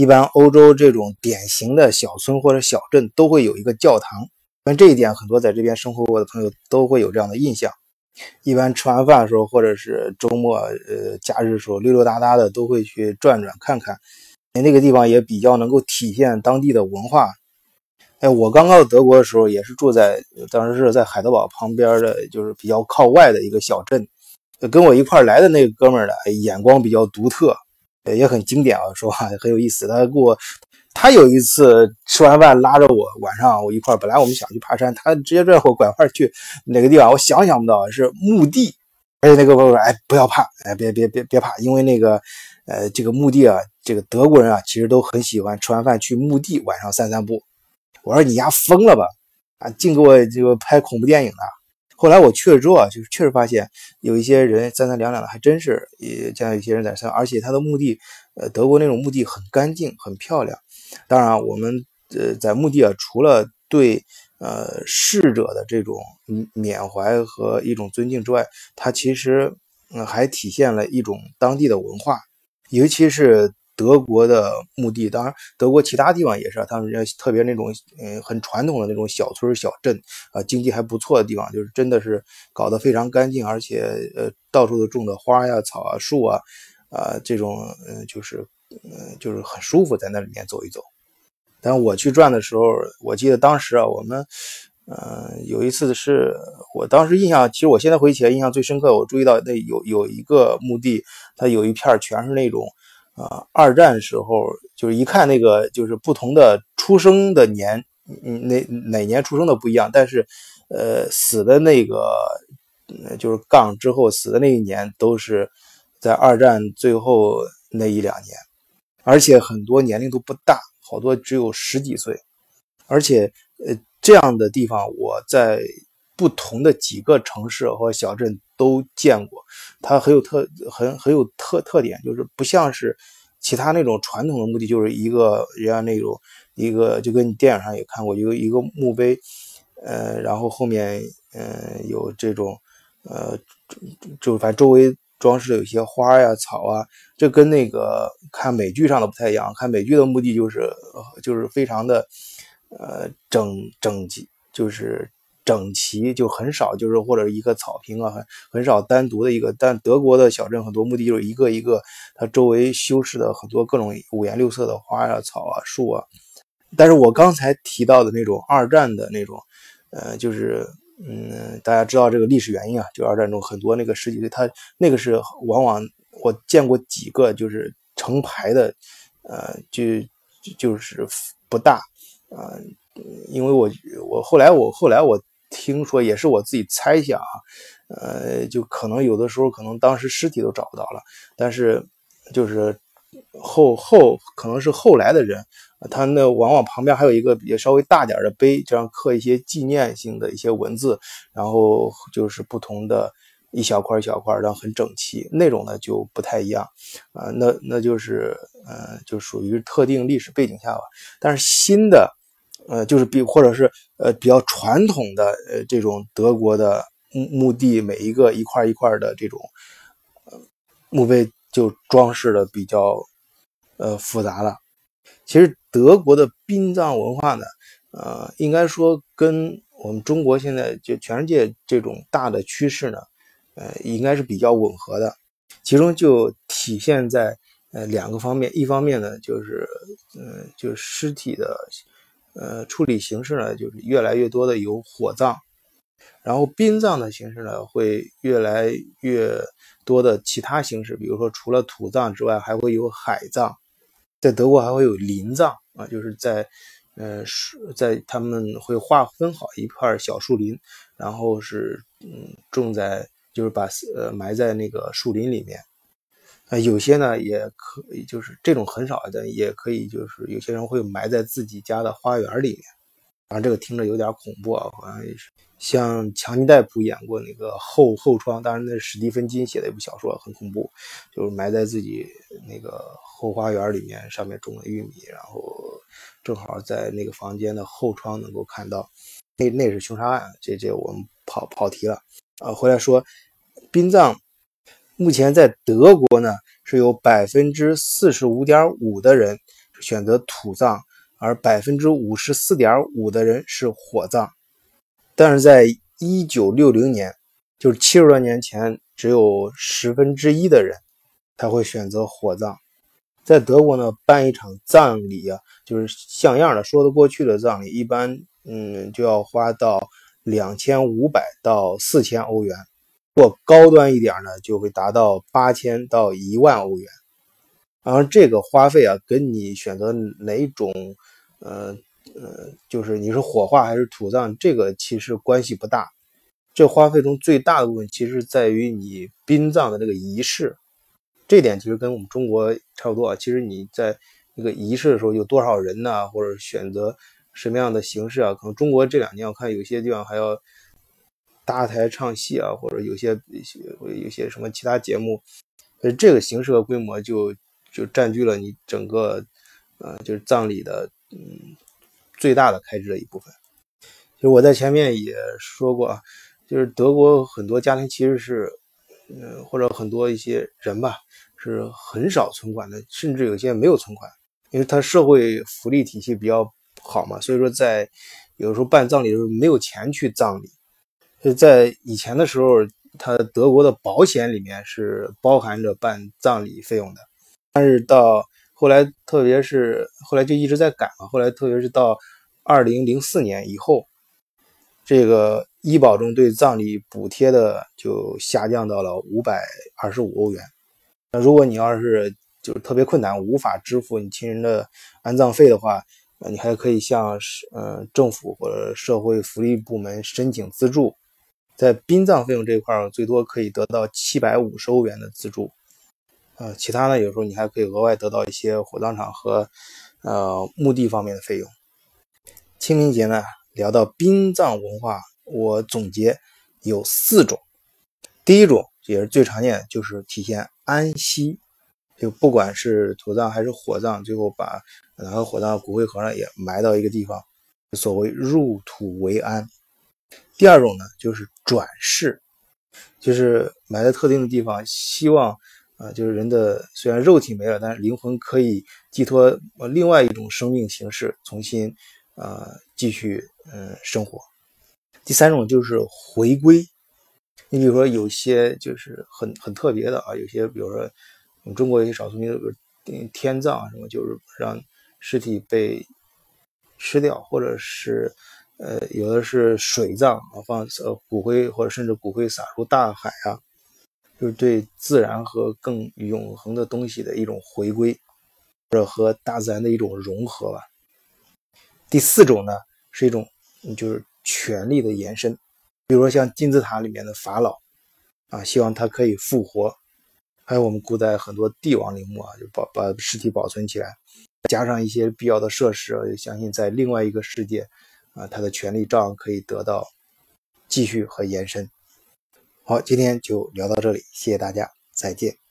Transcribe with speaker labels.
Speaker 1: 一般欧洲这种典型的小村或者小镇都会有一个教堂，但这一点很多在这边生活过的朋友都会有这样的印象。一般吃完饭的时候，或者是周末、呃假日的时候，溜溜达达的都会去转转看看。那个地方也比较能够体现当地的文化。哎，我刚到德国的时候，也是住在当时是在海德堡旁边的，就是比较靠外的一个小镇。跟我一块来的那个哥们儿呢，眼光比较独特，也很经典啊，说话很有意思。他给我，他有一次吃完饭拉着我，晚上我一块本来我们想去爬山，他直接拽我拐弯去哪个地方，我想想不到是墓地。而且那个哥们说：“哎，不要怕，哎，别别别别怕，因为那个，呃，这个墓地啊，这个德国人啊，其实都很喜欢吃完饭去墓地晚上散散步。”我说：“你丫疯了吧？啊，净给我这个拍恐怖电影呢！”后来我去了之后啊，就是确实发现有一些人三三两两的，还真是也见到一些人在上，而且他的墓地，呃，德国那种墓地很干净、很漂亮。当然，我们呃在墓地啊，除了对呃逝者的这种缅怀和一种尊敬之外，它其实嗯还体现了一种当地的文化，尤其是。德国的墓地，当然德国其他地方也是，他们特别那种嗯很传统的那种小村小镇啊，经济还不错的地方，就是真的是搞得非常干净，而且呃到处都种的花呀、草啊、树啊，啊这种嗯就是嗯就是很舒服，在那里面走一走。但我去转的时候，我记得当时啊，我们嗯有一次是我当时印象，其实我现在回忆起来印象最深刻，我注意到那有有一个墓地，它有一片全是那种。啊，二战时候就是一看那个就是不同的出生的年，嗯，哪哪年出生的不一样，但是，呃，死的那个，就是杠之后死的那一年都是在二战最后那一两年，而且很多年龄都不大，好多只有十几岁，而且，呃，这样的地方我在。不同的几个城市和小镇都见过，它很有特很很有特特点，就是不像是其他那种传统的墓地，就是一个人家那种一个，就跟你电影上也看过，一个一个墓碑，呃，然后后面嗯有这种呃，就反正周围装饰的有些花呀草啊，这跟那个看美剧上的不太一样，看美剧的墓地就是就是非常的呃整整齐，就是。整齐就很少，就是或者一个草坪啊，很很少单独的一个。但德国的小镇很多墓地就是一个一个，它周围修饰的很多各种五颜六色的花啊、草啊、树啊。但是我刚才提到的那种二战的那种，呃，就是嗯，大家知道这个历史原因啊，就二战中很多那个十几岁，他那个是往往我见过几个就是成排的，呃，就就是不大啊，因为我我后来我后来我。听说也是我自己猜想啊，呃，就可能有的时候可能当时尸体都找不到了，但是就是后后可能是后来的人，他那往往旁边还有一个也稍微大点的碑，这样刻一些纪念性的一些文字，然后就是不同的一小块一小块，然后很整齐，那种呢就不太一样啊，那那就是嗯，就属于特定历史背景下吧，但是新的。呃，就是比或者是呃比较传统的呃这种德国的墓墓地，每一个一块一块的这种墓碑就装饰的比较呃复杂了。其实德国的殡葬文化呢，呃，应该说跟我们中国现在就全世界这种大的趋势呢，呃，应该是比较吻合的。其中就体现在呃两个方面，一方面呢就是嗯，就是尸体的。呃，处理形式呢，就是越来越多的有火葬，然后殡葬的形式呢，会越来越多的其他形式，比如说除了土葬之外，还会有海葬，在德国还会有林葬啊，就是在呃树在他们会划分好一块小树林，然后是嗯种在就是把呃埋在那个树林里面。啊，有些呢也可以，就是这种很少的，也可以，就是有些人会埋在自己家的花园里面。啊这个听着有点恐怖啊，好像也是。像强尼戴普演过那个《后后窗》，当然那是史蒂芬金写的一部小说，很恐怖，就是埋在自己那个后花园里面，上面种了玉米，然后正好在那个房间的后窗能够看到。那那是凶杀案，这这我们跑跑题了啊。回来说殡葬。目前在德国呢，是有百分之四十五点五的人选择土葬，而百分之五十四点五的人是火葬。但是在一九六零年，就是七十多年前，只有十分之一的人他会选择火葬。在德国呢，办一场葬礼啊，就是像样的、说得过去的葬礼，一般嗯就要花到两千五百到四千欧元，或高端一点呢，就会达到八千到一万欧元。然后这个花费啊，跟你选择哪种，呃呃，就是你是火化还是土葬，这个其实关系不大。这花费中最大的部分，其实在于你殡葬的这个仪式。这点其实跟我们中国差不多啊。其实你在那个仪式的时候有多少人呢？或者选择什么样的形式啊？可能中国这两年我看有些地方还要搭台唱戏啊，或者有些一些有些什么其他节目，所以这个形式和规模就。就占据了你整个，呃，就是葬礼的，嗯，最大的开支的一部分。其实我在前面也说过啊，就是德国很多家庭其实是，嗯，或者很多一些人吧，是很少存款的，甚至有些没有存款，因为他社会福利体系比较好嘛，所以说在有时候办葬礼的时候没有钱去葬礼。就在以前的时候，他德国的保险里面是包含着办葬礼费用的。但是到后来，特别是后来就一直在改嘛。后来，特别是到二零零四年以后，这个医保中对葬礼补贴的就下降到了五百二十五欧元。那如果你要是就是特别困难，无法支付你亲人的安葬费的话，你还可以向呃政府或者社会福利部门申请资助，在殡葬费用这一块最多可以得到七百五十欧元的资助。呃，其他呢，有时候你还可以额外得到一些火葬场和呃墓地方面的费用。清明节呢，聊到殡葬文化，我总结有四种。第一种也是最常见的，就是体现安息，就不管是土葬还是火葬，最后把哪个火葬骨灰盒呢也埋到一个地方，所谓入土为安。第二种呢，就是转世，就是埋在特定的地方，希望。啊，就是人的虽然肉体没了，但是灵魂可以寄托另外一种生命形式，重新啊继续嗯生活。第三种就是回归，你比如说有些就是很很特别的啊，有些比如说我们中国有些少数民族天葬啊什么，就是让尸体被吃掉，或者是呃有的是水葬啊，放呃骨灰或者甚至骨灰撒入大海啊。就是对自然和更永恒的东西的一种回归，或者和大自然的一种融合吧。第四种呢，是一种就是权力的延伸，比如说像金字塔里面的法老啊，希望他可以复活；还有我们古代很多帝王陵墓啊，就保把尸体保存起来，加上一些必要的设施，相信在另外一个世界啊，他的权利照样可以得到继续和延伸。好，今天就聊到这里，谢谢大家，再见。